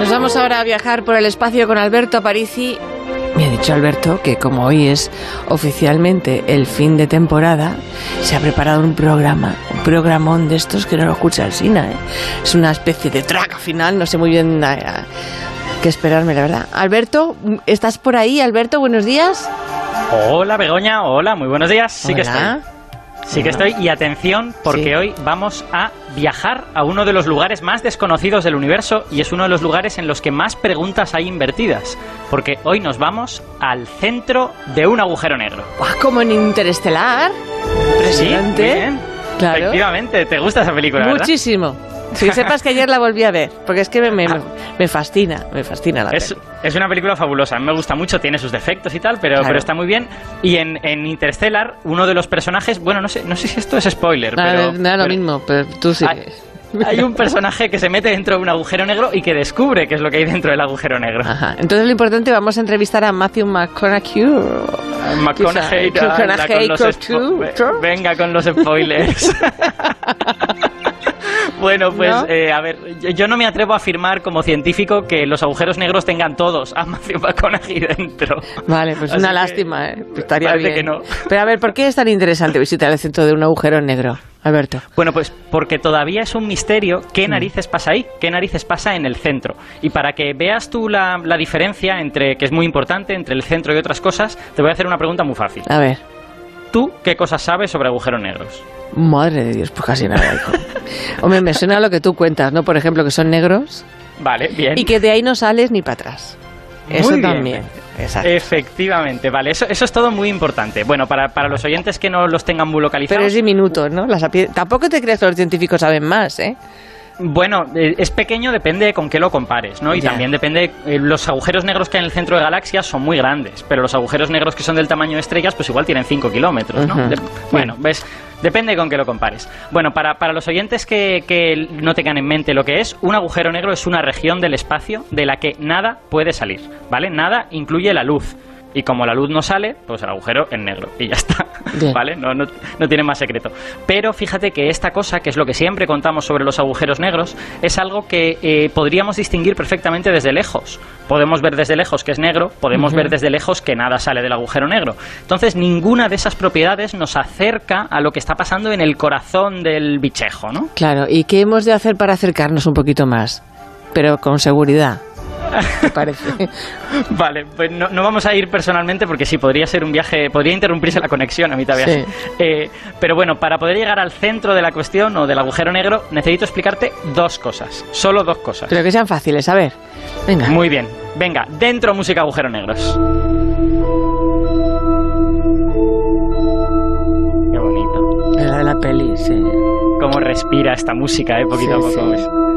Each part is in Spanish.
Nos vamos ahora a viajar por el espacio con Alberto Aparici. Me ha dicho Alberto que como hoy es oficialmente el fin de temporada, se ha preparado un programa, un programón de estos que no lo escucha el Sina. ¿eh? Es una especie de traca final, no sé muy bien eh, qué esperarme, la verdad. Alberto, ¿estás por ahí? Alberto, buenos días. Hola Begoña, hola, muy buenos días. Sí que estoy. Sí que estoy. Y atención, porque hoy vamos a viajar a uno de los lugares más desconocidos del universo y es uno de los lugares en los que más preguntas hay invertidas. Porque hoy nos vamos al centro de un agujero negro. Como en Interestelar. Impresionante. Sí, bien. Claro. Efectivamente, ¿te gusta esa película? Muchísimo. Si sepas que ayer la volví a ver, porque es que me, me, fascina, me fascina la es, es una película fabulosa, a mí me gusta mucho, tiene sus defectos y tal, pero, pero está muy bien. Y en, en, Interstellar, uno de los personajes, bueno, no sé, no sé si esto es spoiler, ah, pero... No, lo mismo, pero tú sí. Hay, un personaje que se mete dentro de un agujero negro y que descubre qué es lo que hay dentro del agujero negro. Ajá. Entonces lo importante, vamos a entrevistar a Matthew McConaughey. McConaughey, venga con los spoilers. Bueno, pues eh, a ver, yo no me atrevo a afirmar como científico que los agujeros negros tengan todos a Matthew McConaughey dentro. Vale, pues una lástima, ¿eh? Estaría bien. que no. Pero a ver, ¿por qué es tan interesante visitar el centro de un agujero negro? Alberto. Bueno, pues porque todavía es un misterio qué mm. narices pasa ahí, qué narices pasa en el centro. Y para que veas tú la, la diferencia entre, que es muy importante, entre el centro y otras cosas, te voy a hacer una pregunta muy fácil. A ver. ¿Tú qué cosas sabes sobre agujeros negros? Madre de Dios, pues casi nada, hijo. Hombre, me suena lo que tú cuentas, ¿no? Por ejemplo, que son negros. Vale, bien. Y que de ahí no sales ni para atrás. Eso también. Efectivamente, vale, eso, eso es todo muy importante. Bueno, para, para los oyentes que no los tengan muy localizados. Pero es diminuto, ¿no? Tampoco te crees que los científicos saben más, ¿eh? Bueno, eh, es pequeño, depende con qué lo compares, ¿no? Y también depende, eh, los agujeros negros que hay en el centro de galaxias son muy grandes, pero los agujeros negros que son del tamaño de estrellas, pues igual tienen 5 kilómetros, ¿no? bueno, ves, depende con qué lo compares. Bueno, para, para los oyentes que, que no tengan en mente lo que es, un agujero negro es una región del espacio de la que nada puede salir, ¿vale? Nada incluye la luz. Y como la luz no sale, pues el agujero es negro y ya está. ¿Vale? No, no, no, tiene más secreto. Pero fíjate que esta cosa, que es lo que siempre contamos sobre los agujeros negros, es algo que eh, podríamos distinguir perfectamente desde lejos. Podemos ver desde lejos que es negro, podemos ver desde lejos que nada sale del agujero negro. Entonces, ninguna de esas propiedades nos acerca a lo que está pasando en el corazón del bichejo, ¿no? Claro, ¿y qué hemos de hacer para acercarnos un poquito más? Pero con seguridad parece. vale, pues no, vamos a ir personalmente porque sí, podría ser un viaje, podría interrumpirse la conexión a mitad de viaje. Eh, pero bueno, para poder llegar al centro de la cuestión o del agujero negro, necesito explicarte dos cosas, solo dos cosas. Pero que sean fáciles, a ver. Venga. Muy bien, venga, dentro música agujero negros. Qué bonito. La de la peli, sí. Cómo respira esta música, eh, poquito a poco.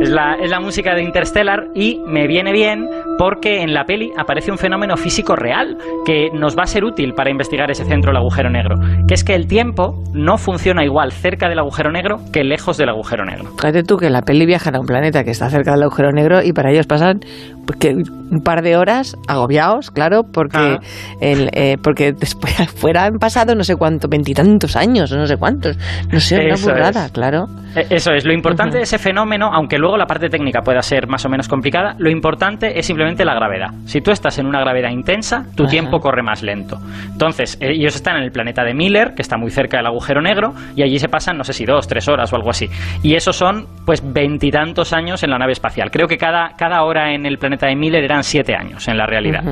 Es la, es la música de Interstellar y me viene bien porque en la peli aparece un fenómeno físico real que nos va a ser útil para investigar ese centro del agujero negro, que es que el tiempo no funciona igual cerca del agujero negro que lejos del agujero negro. Fíjate tú que la peli viaja a un planeta que está cerca del agujero negro y para ellos pasan porque un par de horas agobiados, claro, porque ah. el, eh, porque después fuera han pasado no sé cuánto, veintitantos años, no sé cuántos, no sé, una burrada, claro. E, eso es, lo importante de ese fenómeno, aunque luego la parte técnica pueda ser más o menos complicada, lo importante es simplemente la gravedad. Si tú estás en una gravedad intensa, tu tiempo corre más lento. Entonces, eh, ellos están en el planeta de Miller, que está muy cerca del agujero negro, y allí se pasan, no sé si dos, tres horas o algo así. Y esos son, pues, veintitantos años en la nave espacial. Creo que cada, cada hora en el planeta de Miller eran siete años en la realidad.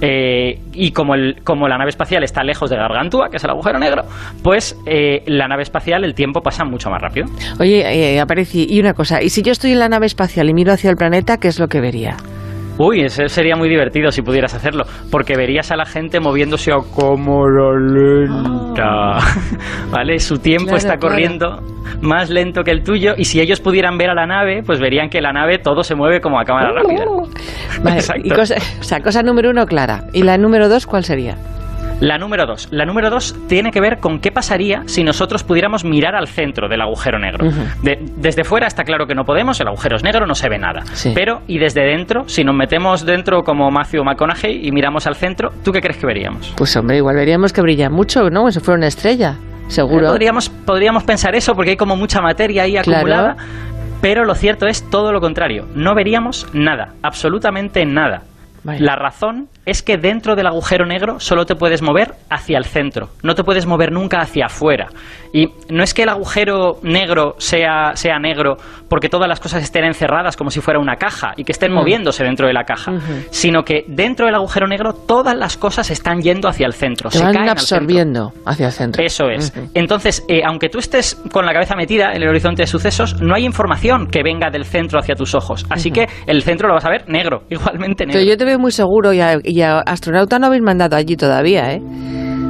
Eh, y como, el, como la nave espacial está lejos de Gargantúa, que es el agujero negro, pues eh, la nave espacial el tiempo pasa mucho más rápido. Oye, eh, aparece, y una cosa, ¿y si yo estoy en la nave espacial y miro hacia el planeta, qué es lo que vería? Uy, eso sería muy divertido si pudieras hacerlo, porque verías a la gente moviéndose a como lenta, ¿vale? Su tiempo está corriendo más lento que el tuyo y si ellos pudieran ver a la nave, pues verían que la nave todo se mueve como a cámara rápida. Vale, cosa, o sea, cosa número uno clara. ¿Y la número dos cuál sería? La número dos. La número dos tiene que ver con qué pasaría si nosotros pudiéramos mirar al centro del agujero negro. desde fuera está claro que no podemos, el agujero es negro, no se ve nada. Pero, y desde dentro, si nos metemos dentro como Matthew McConaughey y miramos al centro, ¿tú qué crees que veríamos? Pues hombre, igual veríamos que brilla mucho, ¿no? Eso fuera una estrella. Seguro. podríamos, podríamos pensar eso porque hay como mucha materia ahí acumulada. Pero lo cierto es todo lo contrario. No veríamos nada, absolutamente nada. La razón es que dentro del agujero negro solo te puedes mover hacia el centro, no te puedes mover nunca hacia afuera. Y no es que el agujero negro sea, sea negro porque todas las cosas estén encerradas como si fuera una caja y que estén moviéndose dentro de la caja, sino que dentro del agujero negro todas las cosas están yendo hacia el centro, se van absorbiendo hacia el centro. Eso es. Entonces, eh, aunque tú estés con la cabeza metida en el horizonte de sucesos, no hay información que venga del centro hacia tus ojos. Así que el centro lo vas a ver negro, igualmente negro. Pero yo te veo muy seguro y y a astronauta no habéis mandado allí todavía, ¿eh?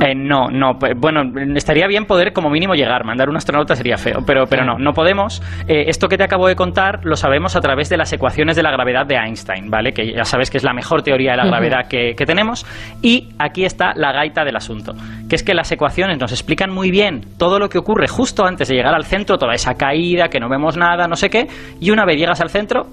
Eh, no, no. Bueno, estaría bien poder como mínimo llegar. Mandar un astronauta sería feo, pero, pero no, no podemos. Eh, esto que te acabo de contar lo sabemos a través de las ecuaciones de la gravedad de Einstein, ¿vale? Que ya sabes que es la mejor teoría de la gravedad que, que tenemos. Y aquí está la gaita del asunto, que es que las ecuaciones nos explican muy bien todo lo que ocurre justo antes de llegar al centro, toda esa caída, que no vemos nada, no sé qué, y una vez llegas al centro,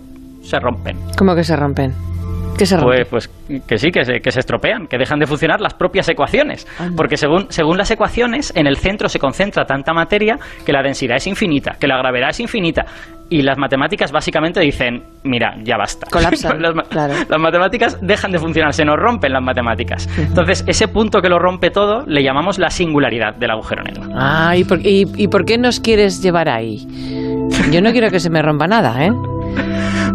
se rompen. ¿Cómo que se rompen? Pues, pues que sí, que se, que se estropean, que dejan de funcionar las propias ecuaciones. Porque según, según las ecuaciones, en el centro se concentra tanta materia que la densidad es infinita, que la gravedad es infinita. Y las matemáticas básicamente dicen, mira, ya basta. Colapsan, las, las, matemáticas dejan de funcionar, se nos rompen las matemáticas. Entonces, ese punto que lo rompe todo le llamamos la singularidad del agujero negro. Ah, ¿y por, y por qué nos quieres llevar ahí? Yo no quiero que se me rompa nada, ¿eh?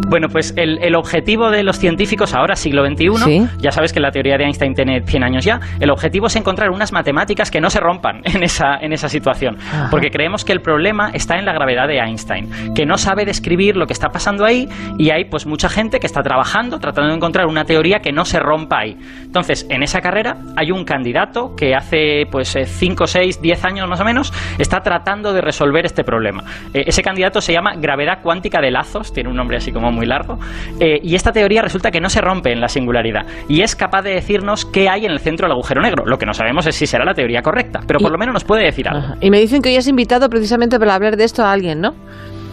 Bueno, pues el, objetivo de los científicos ahora, siglo XXI, ya sabes que la teoría de Einstein tiene 100 años ya, el objetivo es encontrar unas matemáticas que no se rompan en esa, en esa situación. Porque creemos que el problema está en la gravedad de Einstein, que no sabe describir lo que está pasando ahí y hay pues mucha gente que está trabajando tratando de encontrar una teoría que no se rompa ahí. Entonces, en esa carrera hay un candidato que hace pues 5, 6, 10 años más o menos está tratando de resolver este problema. Eh, ese candidato se llama gravedad cuántica de lazos, tiene un nombre así como muy largo, eh, y esta teoría resulta que no se rompe en la singularidad y es capaz de decirnos qué hay en el centro del agujero negro. Lo que no sabemos es si será la teoría correcta, pero por lo menos nos puede decir algo. Y me dicen que hoy has invitado precisamente para hablar de esto a alguien, ¿no?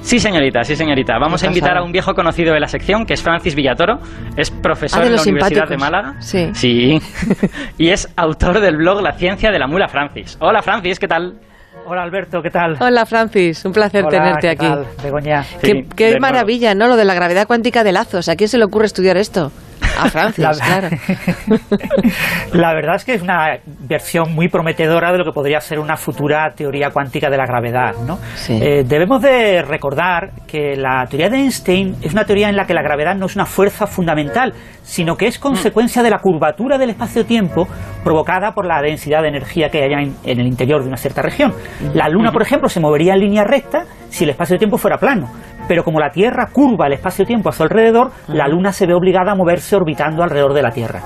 Sí, señorita, sí, señorita. Vamos a invitar a un viejo conocido de la sección, que es Francis Villatoro. Es profesor ah, en la Universidad de Málaga. Sí. Sí. y es autor del blog La ciencia de la mula Francis. Hola, Francis, ¿qué tal? Hola Alberto, ¿qué tal? Hola Francis, un placer tenerte aquí. Tal? Begoña. qué, maravilla, ¿no? Lo de la gravedad cuántica de lazos. ¿A quién se le ocurre estudiar esto? A Francis, claro. la verdad es que es una versión muy prometedora de lo que podría ser una futura teoría cuántica de la gravedad. ¿no? Eh, debemos de recordar que la teoría de Einstein es una teoría en la que la gravedad no es una fuerza fundamental, sino que es consecuencia de la curvatura del espacio-tiempo provocada por la densidad de energía que hay en, en el interior de una cierta región. La Luna, por ejemplo, se movería en línea recta si el espacio-tiempo fuera plano pero como la Tierra curva el espacio-tiempo a su alrededor, la Luna se ve obligada a moverse orbitando alrededor de la Tierra.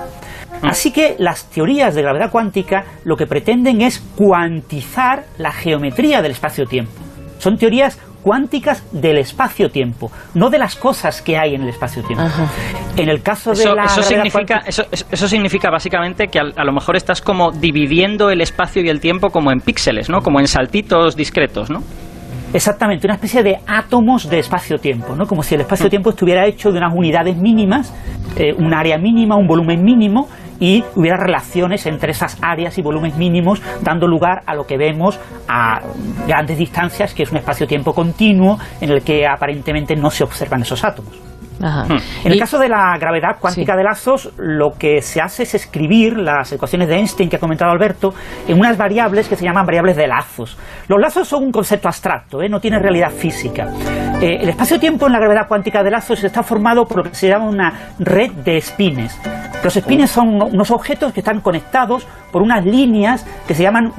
Así que las teorías de gravedad cuántica lo que pretenden es cuantizar la geometría del espacio-tiempo. Son teorías cuánticas del espacio-tiempo, no de las cosas que hay en el espacio-tiempo. En el caso de la eso significa eso, eso, significa básicamente que a, a, lo mejor estás como dividiendo el espacio y el tiempo como en píxeles, ¿no? Como en saltitos discretos, ¿no? Exactamente, una especie de átomos de espacio-tiempo, ¿no? Como si el espacio-tiempo estuviera hecho de unas unidades mínimas, eh, un área mínima, un volumen mínimo, y hubiera relaciones entre esas áreas y volúmenes mínimos, dando lugar a lo que vemos a grandes distancias, que es un espacio-tiempo continuo en el que aparentemente no se observan esos átomos. Hmm. En el caso de la gravedad cuántica de lazos, lo que se hace es escribir las ecuaciones de Einstein que ha comentado Alberto en unas variables que se llaman variables de lazos. Los lazos son un concepto abstracto, ¿eh? no tiene realidad física. Eh, el espacio-tiempo en la gravedad cuántica de lazos está formado por lo que se llama una red de espines. Los espines son unos objetos que están conectados por unas líneas que se llaman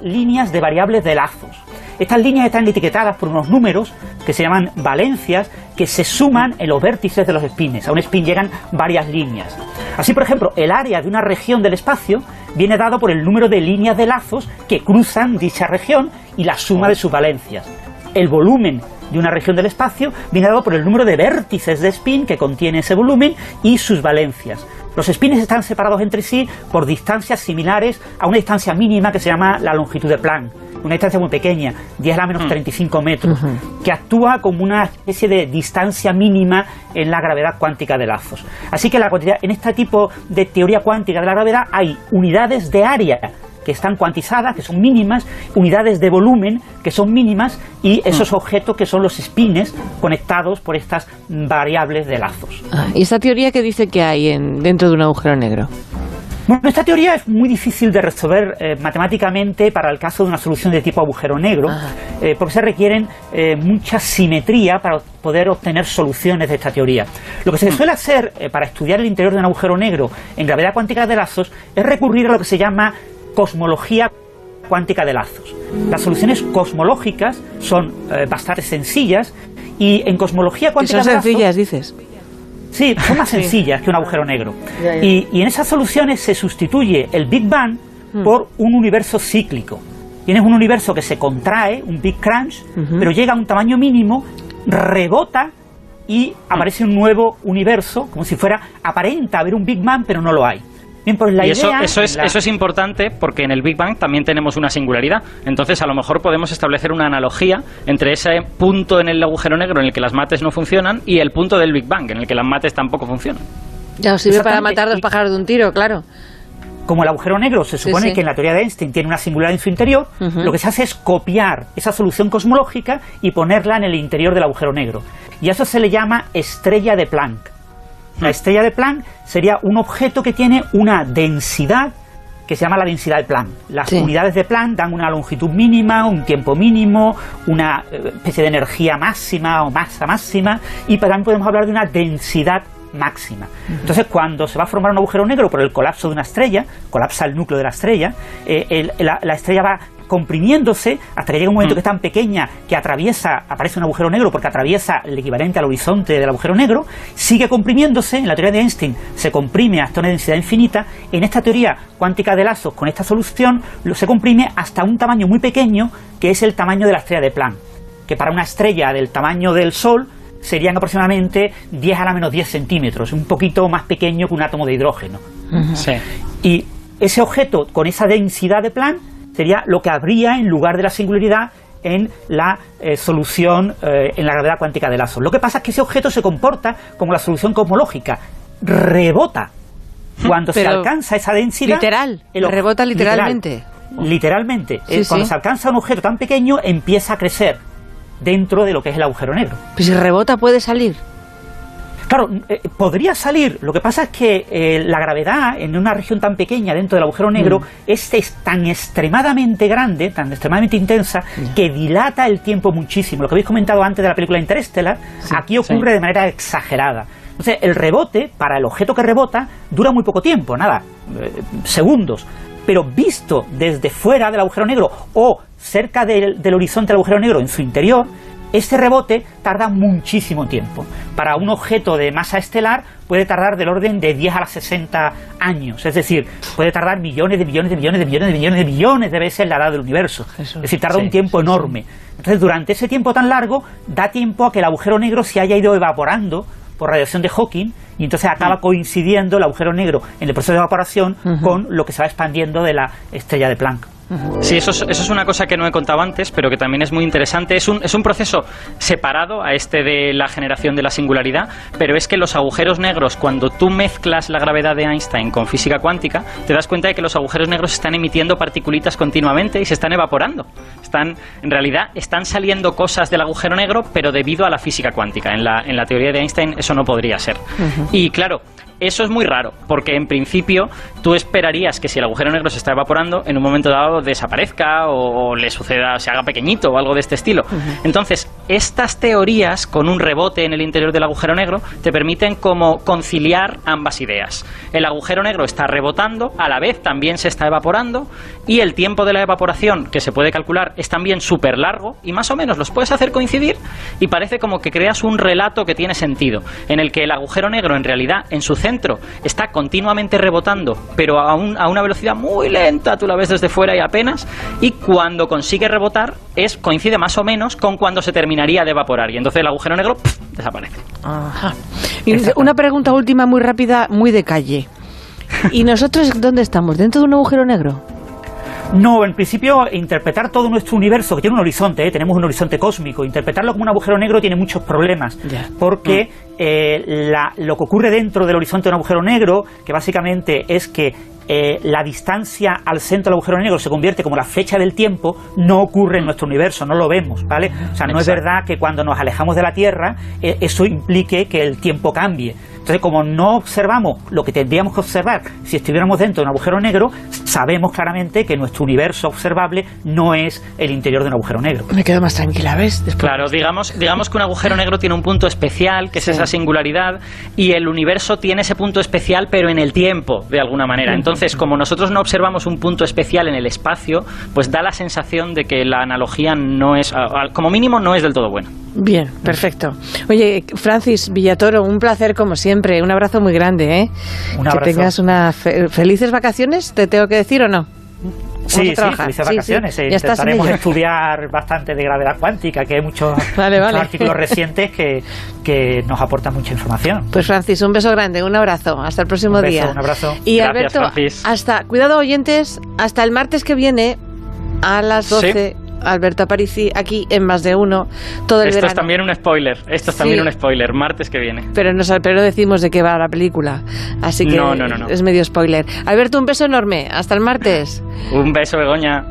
líneas de variables de lazos. Estas líneas están etiquetadas por unos números que se llaman valencias que se suman en los vértices de los espines. A un spin llegan varias líneas. Así, por ejemplo, el área de una región del espacio viene dado por el número de líneas de lazos que cruzan dicha región y la suma de sus valencias. El volumen de una región del espacio viene dado por el número de vértices de spin que contiene ese volumen y sus valencias. Los espines están separados entre sí por distancias similares a una distancia mínima que se llama la longitud de Planck una distancia muy pequeña, 10 a la menos 35 mm. metros, que actúa como una especie de distancia mínima en la gravedad cuántica de lazos. Así que la, en este tipo de teoría cuántica de la gravedad hay unidades de área que están cuantizadas, que son mínimas, unidades de volumen que son mínimas y esos mm. objetos que son los spines conectados por estas variables de lazos. Ah, ¿Y esta teoría qué dice que hay en, dentro de un agujero negro? Bueno, esta teoría es muy difícil de resolver eh, matemáticamente para el caso de una solución de tipo agujero negro, eh, porque se requieren eh, mucha simetría para poder obtener soluciones de esta teoría. Lo que se mm. suele hacer para estudiar el interior de un agujero negro en gravedad cuántica de lazos es recurrir a lo que se llama cosmología cuántica de lazos. Las soluciones cosmológicas son bastante sencillas y en cosmología cuántica son sencillas, dices. Sí, son más sencillas que un agujero negro. Y, en esas soluciones se sustituye el Big Bang hmm. por un universo cíclico. Tienes un universo que se contrae, un Big Crunch, pero llega a un tamaño mínimo, rebota y aparece un nuevo universo, como si fuera, aparenta haber un Big Bang, pero no lo hay. Bien, pues la y eso, eso, es, eso es importante porque en el Big Bang también tenemos una singularidad. Entonces, a lo mejor podemos establecer una analogía entre ese punto en el agujero negro en el que las mates no funcionan y el punto del Big Bang en el que las mates tampoco funcionan. Ya os sirve para matar dos pájaros de un tiro, claro. Como el agujero negro se supone que en la teoría de Einstein tiene una singularidad en su interior, lo que se hace es copiar esa solución cosmológica y ponerla en el interior del agujero negro. Y a eso se le llama estrella de Planck. La estrella de Planck sería un objeto que tiene una densidad que se llama la densidad de Planck. Las unidades de Planck dan una longitud mínima, un tiempo mínimo, una eh, especie de energía máxima o masa máxima, y también podemos hablar de una densidad máxima. Entonces, cuando se va a formar un agujero negro por el colapso de una estrella, colapsa el núcleo de la estrella, eh, la, estrella va comprimiéndose hasta que llega un momento mm. que es tan pequeña que atraviesa, aparece un agujero negro porque atraviesa el equivalente al horizonte del agujero negro, sigue comprimiéndose, en la teoría de Einstein se comprime hasta una densidad infinita, en esta teoría cuántica de lazos con esta solución se comprime hasta un tamaño muy pequeño que es el tamaño de la estrella de Planck, que para una estrella del tamaño del Sol serían aproximadamente 10 a la menos 10 centímetros, un poquito más pequeño que un átomo de hidrógeno. Y ese objeto con esa densidad de Planck sería lo que habría en lugar de la singularidad en la eh, solución eh, en la gravedad cuántica de lazos. Lo que pasa es que ese objeto se comporta como la solución cosmológica, rebota. Cuando se alcanza esa densidad... Literal, rebota literalmente. literalmente. cuando se alcanza un objeto tan pequeño, empieza a crecer dentro de lo que es el agujero negro. Pues si rebota puede salir. Claro, eh, podría salir. Lo que pasa es que eh, la gravedad en una región tan pequeña dentro del agujero negro mm. es, tan extremadamente grande, tan extremadamente intensa, que dilata el tiempo muchísimo. Lo que habéis comentado antes de la película Interstellar, aquí ocurre de manera exagerada. Entonces, el rebote, para el objeto que rebota, dura muy poco tiempo, nada, eh, segundos. Pero visto desde fuera del agujero negro o cerca del, del horizonte del agujero negro en su interior, este rebote tarda muchísimo tiempo. Para un objeto de masa estelar puede tardar del orden de 10 a las 60 años, es decir, puede tardar millones de millones de millones de millones de millones de millones de veces la edad del universo. es decir, tarda un tiempo enorme. Entonces, durante ese tiempo tan largo, da tiempo a que el agujero negro se haya ido evaporando por radiación de Hawking y entonces acaba mm. coincidiendo el agujero negro en el proceso de evaporación con lo que se va expandiendo de la estrella de Planck. Sí, eso es, eso es, una cosa que no he contado antes, pero que también es muy interesante. Es un, es un proceso separado a este de la generación de la singularidad, pero es que los agujeros negros, cuando tú mezclas la gravedad de Einstein con física cuántica, te das cuenta de que los agujeros negros están emitiendo partículas continuamente y se están evaporando. Están, en realidad, están saliendo cosas del agujero negro, pero debido a la física cuántica. En la, en la teoría de Einstein eso no podría ser. Y claro, eso es muy raro, porque en principio tú esperarías que si el agujero negro se está evaporando, en un momento dado desaparezca o, le suceda, se haga pequeñito o algo de este estilo. Entonces, estas teorías con un rebote en el interior del agujero negro te permiten como conciliar ambas ideas. El agujero negro está rebotando, a la vez también se está evaporando y el tiempo de la evaporación que se puede calcular es también súper largo y más o menos los puedes hacer coincidir y parece como que creas un relato que tiene sentido, en el que el agujero negro en realidad en su centro está continuamente rebotando, pero a, a una velocidad muy lenta, tú la ves desde fuera y apenas, y cuando consigue rebotar es coincide más o menos con cuando se terminaría de evaporar, y entonces el agujero negro desaparece. una pregunta última muy rápida, muy de calle. ¿Y nosotros dónde estamos? ¿Dentro de un agujero negro? No, en principio, interpretar todo nuestro universo, que tiene un horizonte, ¿eh? tenemos un horizonte cósmico, interpretarlo como un agujero negro tiene muchos problemas, porque mm. eh, lo que ocurre dentro del horizonte de un agujero negro, que básicamente es que eh, la distancia al centro del agujero negro se convierte como la flecha del tiempo, no ocurre en nuestro universo, no lo vemos, ¿vale? O sea, no es verdad que cuando nos alejamos de la Tierra eh, eso implique que el tiempo cambie. Entonces, como no observamos lo que tendríamos que observar si estuviéramos dentro de un agujero negro, sabemos claramente que nuestro universo observable no es el interior de un agujero negro. Me quedo más tranquila, ¿ves? claro, digamos, digamos que un agujero negro tiene un punto especial, que es esa singularidad, y el universo tiene ese punto especial, pero en el tiempo, de alguna manera. Entonces, como nosotros no observamos un punto especial en el espacio, pues da la sensación de que la analogía no es, como mínimo, no es del todo buena. Bien, perfecto. Oye, Francis Villatoro, un placer como siempre. Un abrazo muy grande, ¿eh? Un abrazo. Que tengas unas felices vacaciones, ¿te tengo que decir o no? Sí, sí, felices vacaciones. Sí, Intentaremos estudiar bastante de gravedad cuántica, que hay muchos, artículos recientes que, que, nos aportan mucha información. Pues Francis, un beso grande, un abrazo. Hasta el próximo un beso, día. Un abrazo. Y Alberto, hasta, cuidado oyentes, hasta el martes que viene a las 12 Alberto Aparici aquí en más de uno todo el Esto es también un spoiler. Esto es también un spoiler. Martes que viene. Pero no, pero decimos de qué va la película. Así que es medio spoiler. Alberto, un beso enorme. Hasta el martes. un beso, Begoña.